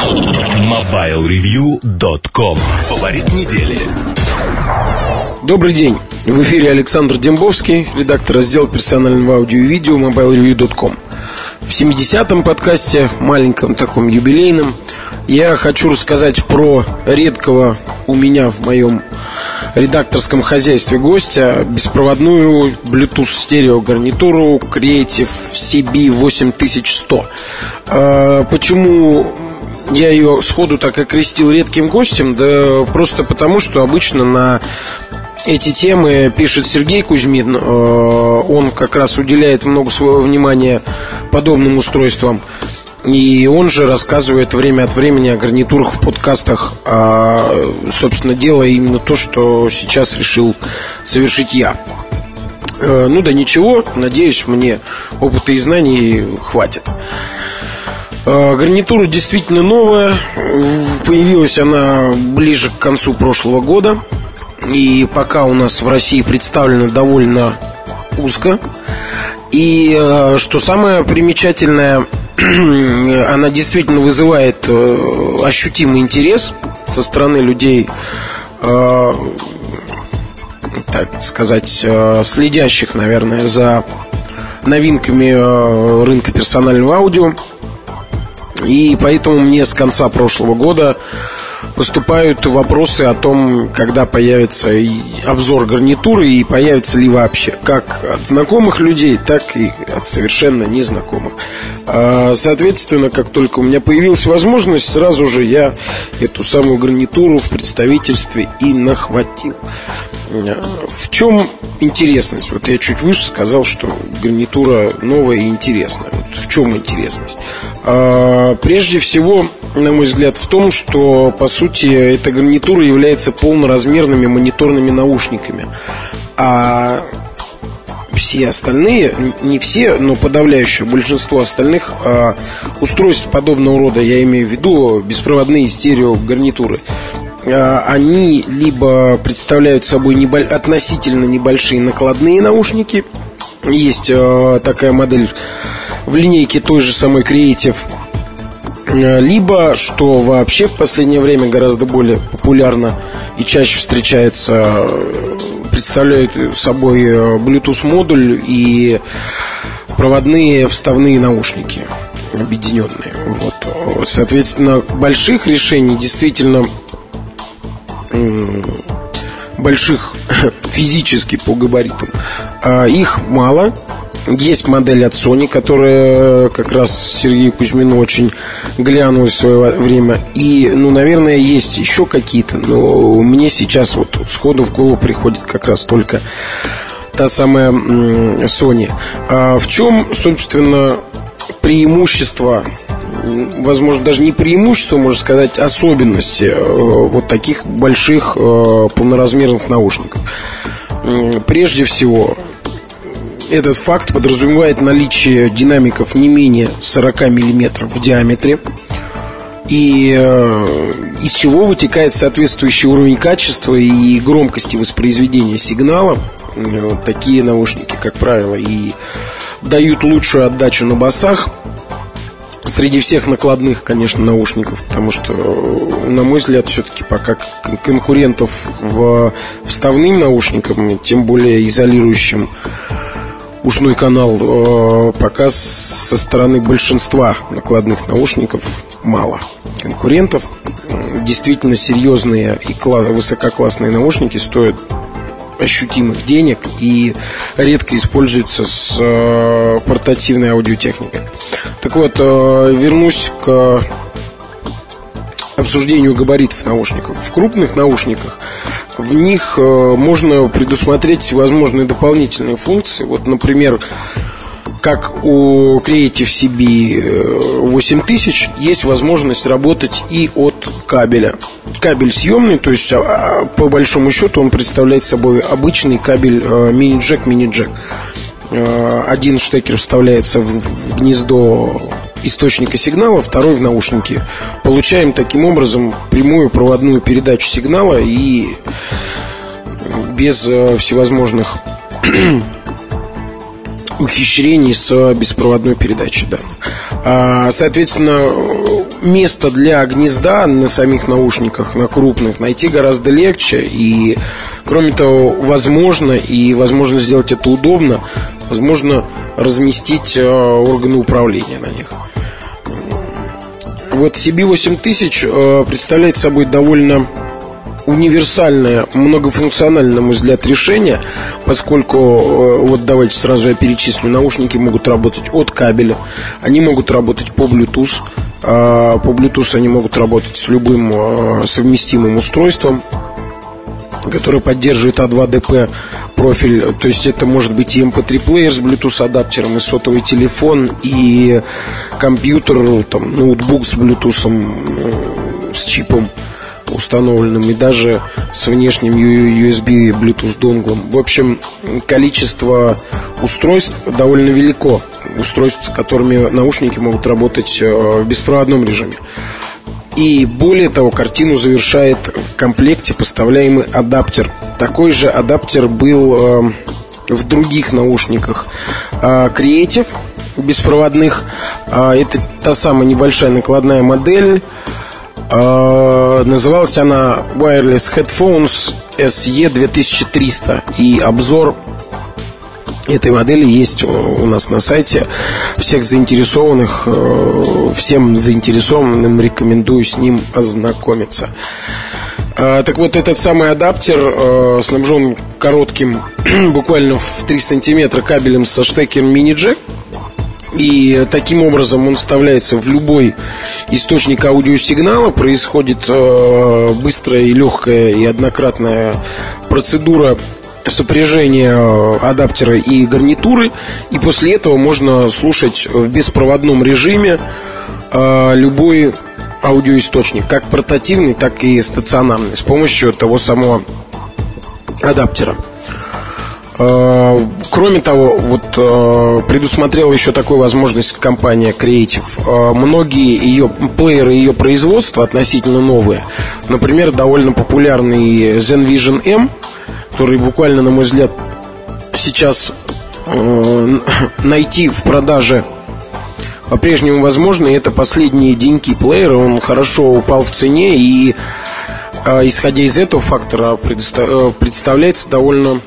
MobileReview.com Фаворит недели Добрый день. В эфире Александр Дембовский, редактор раздела персонального аудио и видео MobileReview.com. В 70-м подкасте, маленьком таком юбилейном, я хочу рассказать про редкого у меня в моем редакторском хозяйстве гостя беспроводную Bluetooth стерео гарнитуру Creative CB 8100. А, почему я ее сходу так окрестил редким гостем? Да просто потому, что обычно на эти темы пишет Сергей Кузьмин. Э, он как раз уделяет много своего внимания подобным устройствам. И он же рассказывает время от времени о гарнитурах в подкастах, а, собственно, делая именно то, что сейчас решил совершить я. Э, ну да ничего, надеюсь, мне опыта и знаний хватит. Э, гарнитура действительно новая. Появилась она ближе к концу прошлого года. И пока у нас в России представлена довольно узко. И э, что самое примечательное, она действительно вызывает э, ощутимый интерес со стороны людей, так сказать, следящих, наверное, за новинками рынка персонального аудио. И поэтому мне с конца прошлого года поступают вопросы о том, когда появится обзор гарнитуры и появится ли вообще, как от знакомых людей, так и от совершенно незнакомых. А, соответственно, как только у меня появилась возможность, сразу же я эту самую гарнитуру в представительстве и нахватил. В чем интересность? Вот я чуть выше сказал, что гарнитура новая и интересная. Вот в чем интересность? А, прежде всего, на мой взгляд, в том, что, по сути, эта гарнитура является полноразмерными мониторными наушниками. А все остальные, не все, но подавляющее большинство остальных э, устройств подобного рода, я имею в виду беспроводные стерео гарнитуры, э, они либо представляют собой небо- относительно небольшие накладные наушники, есть э, такая модель в линейке той же самой Creative Э, либо, что вообще в последнее время гораздо более популярно и чаще встречается, э, представляют собой э, Bluetooth модуль и проводные вставные наушники объединенные. Вот. Соответственно, больших решений действительно больших физически по габаритам их мало есть модель от Sony, которая как раз Сергею Кузьмину очень глянула в свое время. И, ну, наверное, есть еще какие-то, но мне сейчас вот сходу в голову приходит как раз только та самая Sony. А в чем, собственно, преимущество возможно, даже не преимущество, можно сказать, особенности э, вот таких больших э, полноразмерных наушников. Прежде всего, этот факт подразумевает наличие динамиков не менее 40 мм в диаметре. И э, из чего вытекает соответствующий уровень качества и громкости воспроизведения сигнала. Такие наушники, как правило, и дают лучшую отдачу на басах среди всех накладных, конечно, наушников, потому что, на мой взгляд, все-таки пока конкурентов в вставным наушникам, тем более изолирующим ушной канал э, пока со стороны большинства накладных наушников мало конкурентов. Действительно серьезные и класс, высококлассные наушники стоят ощутимых денег и редко используются с э, портативной аудиотехникой. Так вот, э, вернусь к обсуждению габаритов наушников. В крупных наушниках в них э, можно предусмотреть всевозможные дополнительные функции. Вот, например, как у Creative CB 8000 есть возможность работать и от кабеля. Кабель съемный, то есть а, а, по большому счету он представляет собой обычный кабель э, мини-джек, мини-джек. Э, один штекер вставляется в гнездо источника сигнала, второй в наушники. Получаем таким образом прямую проводную передачу сигнала и без э, всевозможных ухищрений с беспроводной передачей данных. А, соответственно, место для гнезда на самих наушниках, на крупных, найти гораздо легче. И, кроме того, возможно, и возможно сделать это удобно, возможно разместить э, органы управления на них. Вот CB8000 э, представляет собой довольно универсальное, многофункциональное, на мой взгляд, решение, поскольку, э, вот давайте сразу я перечислю, наушники могут работать от кабеля, они могут работать по Bluetooth, а, по Bluetooth они могут работать с любым э, совместимым устройством, которое поддерживает А2ДП профиль, то есть это может быть и MP3 эм плеер с Bluetooth адаптером, и сотовый телефон, и компьютер, там, ноутбук с Bluetooth, э, с чипом установленным и даже с внешним USB Bluetooth донглом. В общем, количество устройств довольно велико. Устройств, с которыми наушники могут работать э, в беспроводном режиме. И более того, картину завершает в комплекте поставляемый адаптер. Такой же адаптер был э, в других наушниках э, Creative беспроводных. Это та самая небольшая накладная модель а, называлась она Wireless Headphones SE 2300 И обзор этой модели есть у нас на сайте. Всех заинтересованных, э, всем заинтересованным рекомендую с ним ознакомиться. А, так вот, этот самый адаптер э, снабжен коротким, буквально в 3 сантиметра кабелем со штекером мини-джек и таким образом он вставляется в любой источник аудиосигнала. Происходит э, быстрая и легкая и однократная процедура сопряжения э, адаптера и гарнитуры. И после этого можно слушать в беспроводном режиме э, любой аудиоисточник, как портативный, так и стационарный, с помощью того самого адаптера. Э, кроме того, вот э, предусмотрела еще такую возможность компания Creative. Э, многие ее плееры ее производства относительно новые. Например, довольно популярный Zen Vision M, который буквально, на мой взгляд, сейчас найти в продаже по-прежнему возможно. И это последние деньги плеера. Он хорошо упал в цене и исходя из этого фактора представляется довольно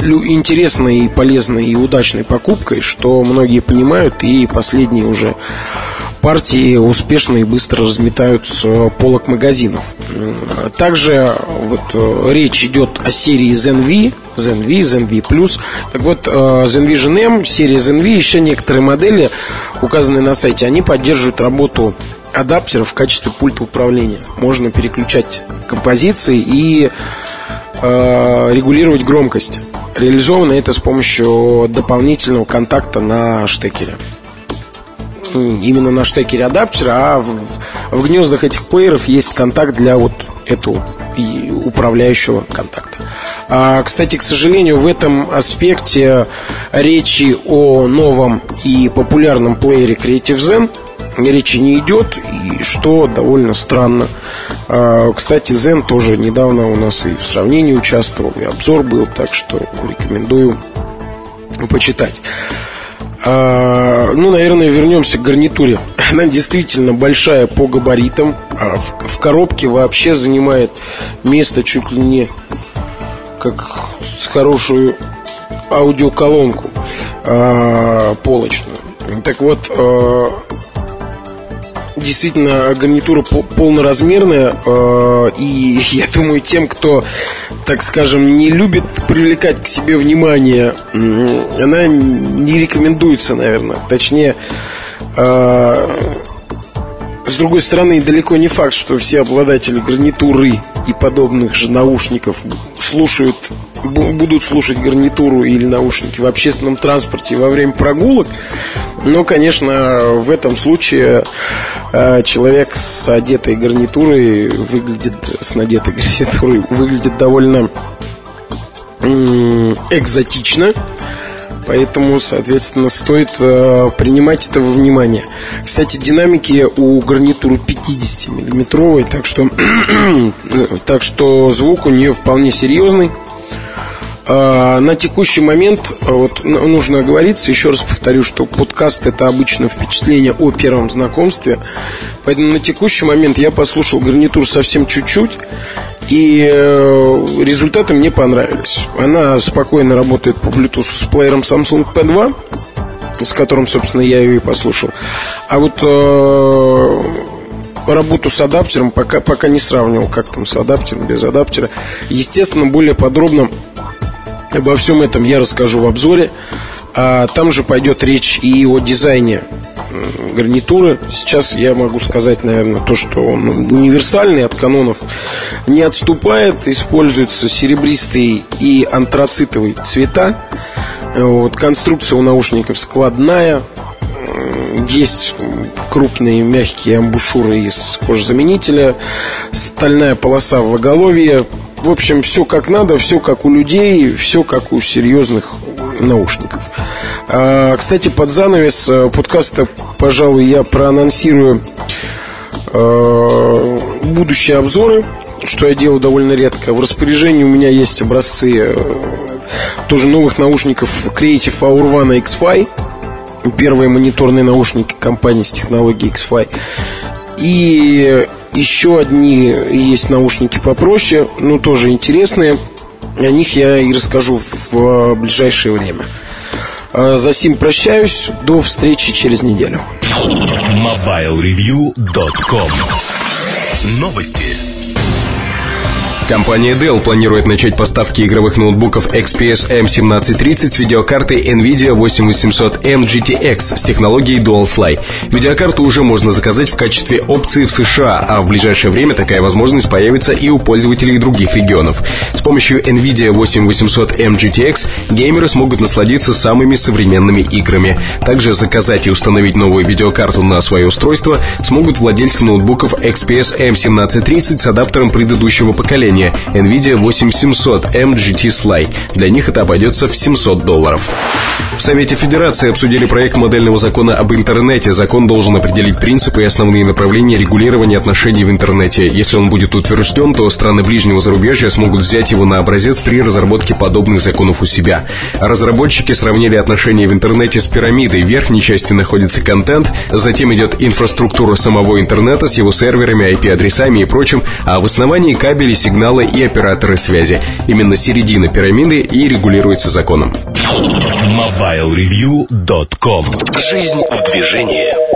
интересной, полезной и удачной покупкой, что многие понимают, и последние уже партии успешно и быстро разметают с полок магазинов. Также вот э, речь идет о серии ZenV, ZenV, ZenV+. Так вот, э, ZenVision M, серия ZenV, еще некоторые модели, указанные на сайте, они поддерживают работу адаптеров в качестве пульта управления. Можно переключать композиции и э, регулировать громкость. Реализовано это с помощью дополнительного контакта на штекере. Именно на штекере адаптера, а в, в гнездах этих плееров есть контакт для вот этого управляющего контакта. А, кстати, к сожалению, в этом аспекте речи о новом и популярном плеере Creative Zen речи не идет, и что довольно странно. А, кстати, Zen тоже недавно у нас и в сравнении участвовал, и обзор был, так что рекомендую почитать. А, ну, наверное, вернемся к гарнитуре. Она действительно большая по габаритам. А в, коробке вообще занимает место чуть ли не как с хорошую аудиоколонку полочную. Так вот, действительно гарнитура полноразмерная, э, и я думаю, тем, кто, так скажем, не любит привлекать к себе внимание, она не рекомендуется, наверное. Точнее, э, с другой стороны, далеко не факт, что все обладатели гарнитуры и подобных же наушников слушают, будут слушать гарнитуру или наушники в общественном транспорте во время прогулок. Но, конечно, в этом случае э, человек с одетой гарнитурой выглядит, с надетой гарнитурой выглядит довольно экзотично. Поэтому, соответственно, стоит э, принимать это во внимание. Кстати, динамики у гарнитуры 50 миллиметровые, так что, так что звук у нее вполне серьезный. А, на текущий момент вот, нужно оговориться, еще раз повторю, что подкаст это обычно впечатление о первом знакомстве. Поэтому на текущий момент я послушал гарнитур совсем чуть-чуть. И э, результаты мне понравились. Она спокойно работает по Bluetooth с плеером Samsung P2 с которым, собственно, я ее и послушал. А вот э, работу с адаптером пока, пока не сравнивал, как там с адаптером, без адаптера. Естественно, более подробно обо всем этом я расскажу в обзоре. А там же пойдет речь и о дизайне гарнитуры. Сейчас я могу сказать, наверное, то, что он универсальный от канонов не отступает. Используются серебристый и антрацитовый цвета. Вот, конструкция у наушников складная. Есть крупные мягкие амбушюры из кожзаменителя, стальная полоса в оголовье. В общем, все как надо, все как у людей, все как у серьезных наушников. А, кстати, под занавес э, подкаста, пожалуй, я проанонсирую э, будущие обзоры, что я делаю довольно редко. В распоряжении у меня есть образцы э, тоже новых наушников Creative Aurvana X-Fi. Первые мониторные наушники компании с технологией X-Fi. И еще одни есть наушники попроще, но тоже интересные. О них я и расскажу в ближайшее время. А за сим прощаюсь. До встречи через неделю. MobileReview.com Новости. Компания Dell планирует начать поставки игровых ноутбуков XPS M1730 с видеокартой NVIDIA 8800M GTX с технологией Dual Slide. Видеокарту уже можно заказать в качестве опции в США, а в ближайшее время такая возможность появится и у пользователей других регионов. С помощью NVIDIA 8800M GTX геймеры смогут насладиться самыми современными играми. Также заказать и установить новую видеокарту на свое устройство смогут владельцы ноутбуков XPS M1730 с адаптером предыдущего поколения оборудования NVIDIA 8700M GT Sly. Для них это обойдется в 700 долларов. В Совете Федерации обсудили проект модельного закона об интернете. Закон должен определить принципы и основные направления регулирования отношений в интернете. Если он будет утвержден, то страны ближнего зарубежья смогут взять его на образец при разработке подобных законов у себя. Разработчики сравнили отношения в интернете с пирамидой. В верхней части находится контент, затем идет инфраструктура самого интернета с его серверами, IP-адресами и прочим, а в основании кабели, сигналы и операторы связи. Именно середина пирамиды и регулируется законом. MobileReview.com Жизнь в движении